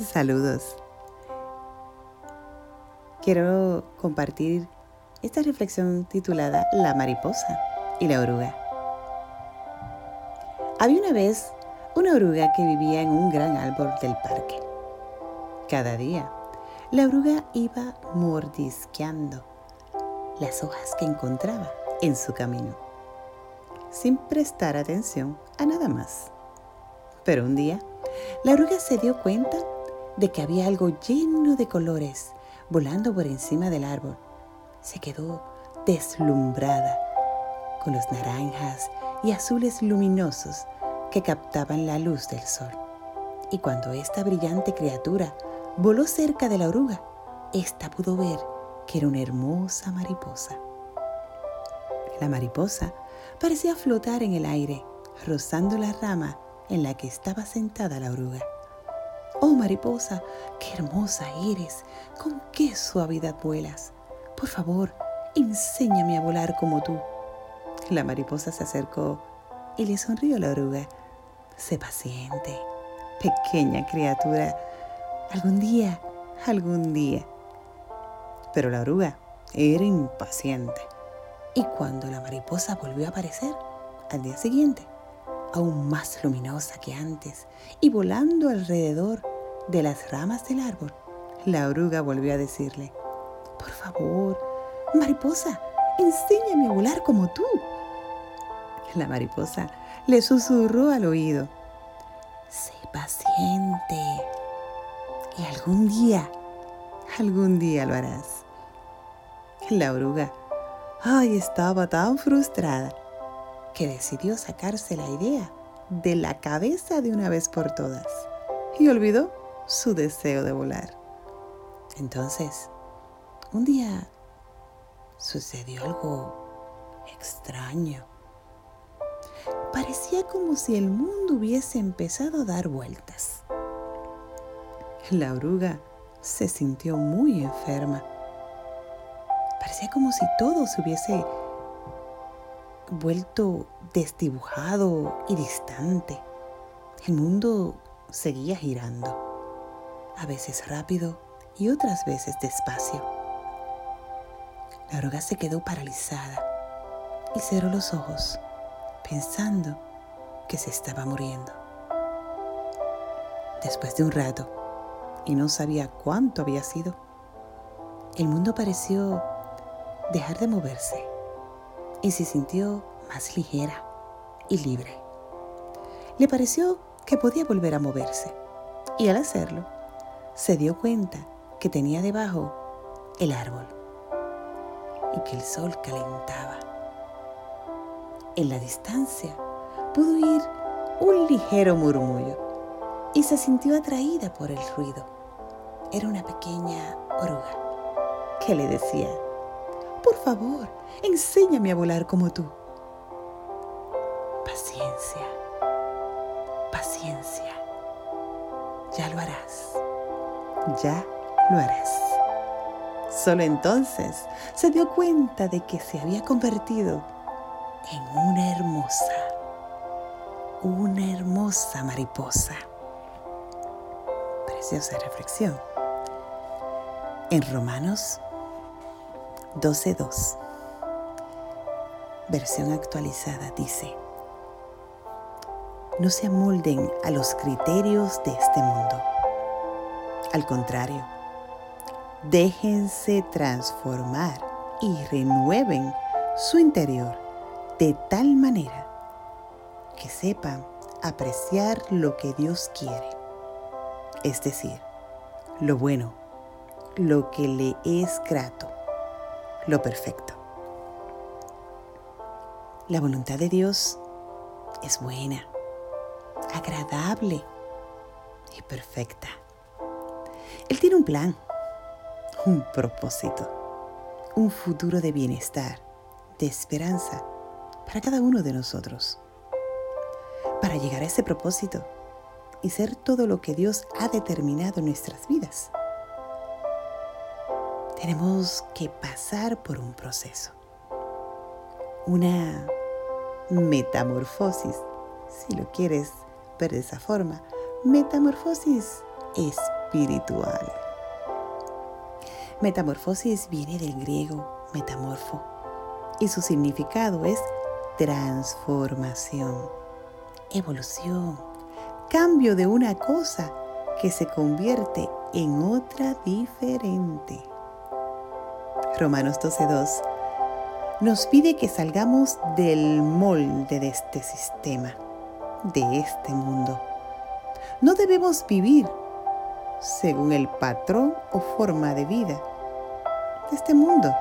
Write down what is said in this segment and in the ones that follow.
Saludos. Quiero compartir esta reflexión titulada La mariposa y la oruga. Había una vez una oruga que vivía en un gran árbol del parque. Cada día, la oruga iba mordisqueando las hojas que encontraba en su camino, sin prestar atención a nada más. Pero un día, la oruga se dio cuenta de que había algo lleno de colores volando por encima del árbol. Se quedó deslumbrada con los naranjas y azules luminosos que captaban la luz del sol. Y cuando esta brillante criatura voló cerca de la oruga, ésta pudo ver que era una hermosa mariposa. La mariposa parecía flotar en el aire, rozando la rama en la que estaba sentada la oruga. Oh mariposa, qué hermosa eres, con qué suavidad vuelas. Por favor, enséñame a volar como tú. La mariposa se acercó y le sonrió la oruga. Sé paciente, pequeña criatura. Algún día, algún día. Pero la oruga era impaciente. Y cuando la mariposa volvió a aparecer, al día siguiente, aún más luminosa que antes, y volando alrededor de las ramas del árbol, la oruga volvió a decirle, por favor, mariposa, enséñame a volar como tú. La mariposa le susurró al oído, sé paciente y algún día, algún día lo harás. La oruga, ay, estaba tan frustrada que decidió sacarse la idea de la cabeza de una vez por todas y olvidó su deseo de volar. Entonces, un día sucedió algo extraño. Parecía como si el mundo hubiese empezado a dar vueltas. La oruga se sintió muy enferma. Parecía como si todo se hubiese vuelto desdibujado y distante. El mundo seguía girando, a veces rápido y otras veces despacio. La oruga se quedó paralizada y cerró los ojos, pensando que se estaba muriendo. Después de un rato, y no sabía cuánto había sido, el mundo pareció dejar de moverse y se sintió más ligera y libre. Le pareció que podía volver a moverse y al hacerlo se dio cuenta que tenía debajo el árbol y que el sol calentaba. En la distancia pudo oír un ligero murmullo y se sintió atraída por el ruido. Era una pequeña oruga que le decía, por favor, enséñame a volar como tú. Paciencia, paciencia. Ya lo harás, ya lo harás. Solo entonces se dio cuenta de que se había convertido en una hermosa, una hermosa mariposa. Preciosa reflexión. En Romanos 12.2, versión actualizada, dice, no se amolden a los criterios de este mundo. Al contrario, déjense transformar y renueven su interior de tal manera que sepan apreciar lo que Dios quiere, es decir, lo bueno, lo que le es grato lo perfecto. La voluntad de Dios es buena, agradable y perfecta. Él tiene un plan, un propósito, un futuro de bienestar, de esperanza para cada uno de nosotros. Para llegar a ese propósito y ser todo lo que Dios ha determinado en nuestras vidas tenemos que pasar por un proceso, una metamorfosis, si lo quieres ver de esa forma, metamorfosis espiritual. Metamorfosis viene del griego metamorfo y su significado es transformación, evolución, cambio de una cosa que se convierte en otra diferente. Romanos 12.2 nos pide que salgamos del molde de este sistema, de este mundo. No debemos vivir según el patrón o forma de vida de este mundo.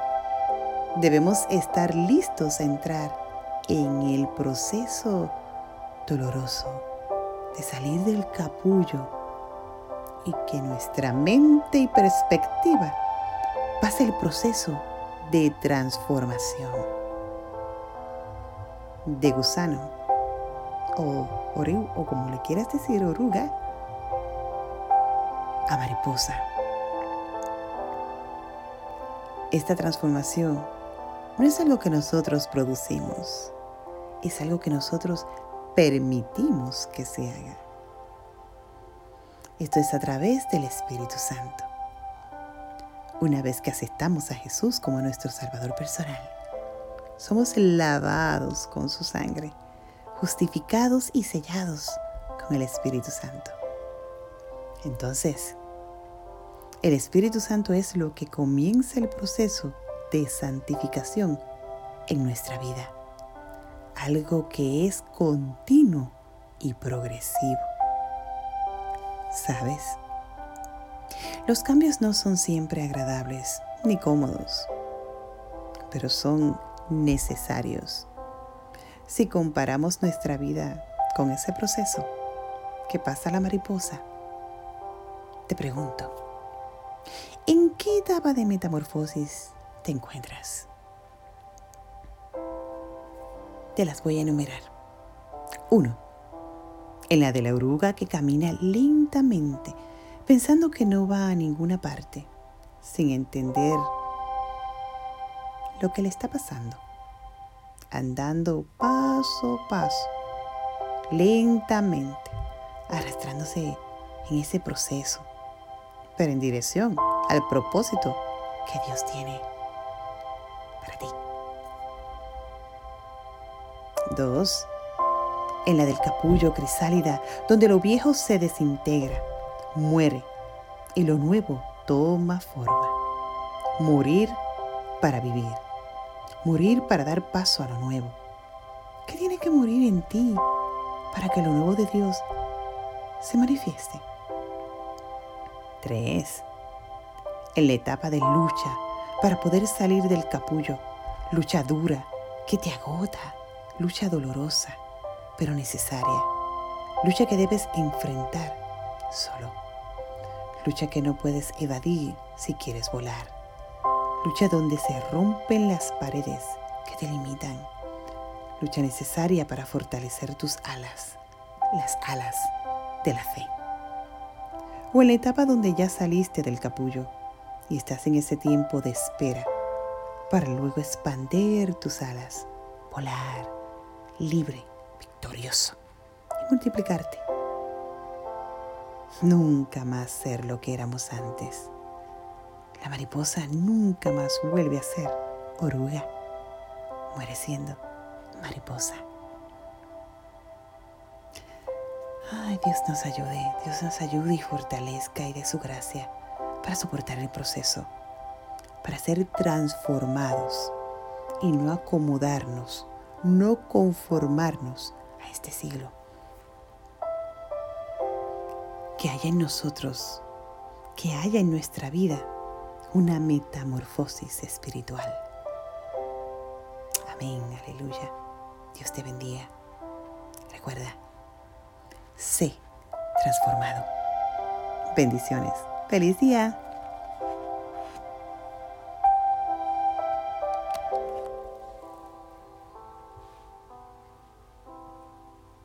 Debemos estar listos a entrar en el proceso doloroso de salir del capullo y que nuestra mente y perspectiva pase el proceso de transformación de gusano o, o como le quieras decir oruga a mariposa. Esta transformación no es algo que nosotros producimos, es algo que nosotros permitimos que se haga. Esto es a través del Espíritu Santo. Una vez que aceptamos a Jesús como nuestro Salvador personal, somos lavados con su sangre, justificados y sellados con el Espíritu Santo. Entonces, el Espíritu Santo es lo que comienza el proceso de santificación en nuestra vida. Algo que es continuo y progresivo. ¿Sabes? Los cambios no son siempre agradables ni cómodos, pero son necesarios. Si comparamos nuestra vida con ese proceso que pasa la mariposa, te pregunto, ¿en qué etapa de metamorfosis te encuentras? Te las voy a enumerar. 1. En la de la oruga que camina lentamente, pensando que no va a ninguna parte, sin entender lo que le está pasando. Andando paso a paso, lentamente, arrastrándose en ese proceso pero en dirección al propósito que Dios tiene para ti. Dos, en la del capullo crisálida, donde lo viejo se desintegra, muere y lo nuevo toma forma. Morir para vivir. Morir para dar paso a lo nuevo. ¿Qué tiene que morir en ti para que lo nuevo de Dios se manifieste? 3. En la etapa de lucha para poder salir del capullo, lucha dura que te agota, lucha dolorosa, pero necesaria, lucha que debes enfrentar solo, lucha que no puedes evadir si quieres volar, lucha donde se rompen las paredes que te limitan, lucha necesaria para fortalecer tus alas, las alas de la fe. O en la etapa donde ya saliste del capullo y estás en ese tiempo de espera para luego expandir tus alas, volar libre, victorioso y multiplicarte. Nunca más ser lo que éramos antes. La mariposa nunca más vuelve a ser oruga. Muere siendo mariposa. Ay, Dios nos ayude, Dios nos ayude y fortalezca y de su gracia para soportar el proceso, para ser transformados y no acomodarnos, no conformarnos a este siglo. Que haya en nosotros, que haya en nuestra vida una metamorfosis espiritual. Amén, aleluya. Dios te bendiga. Recuerda, sé transformado. Bendiciones. Feliz día.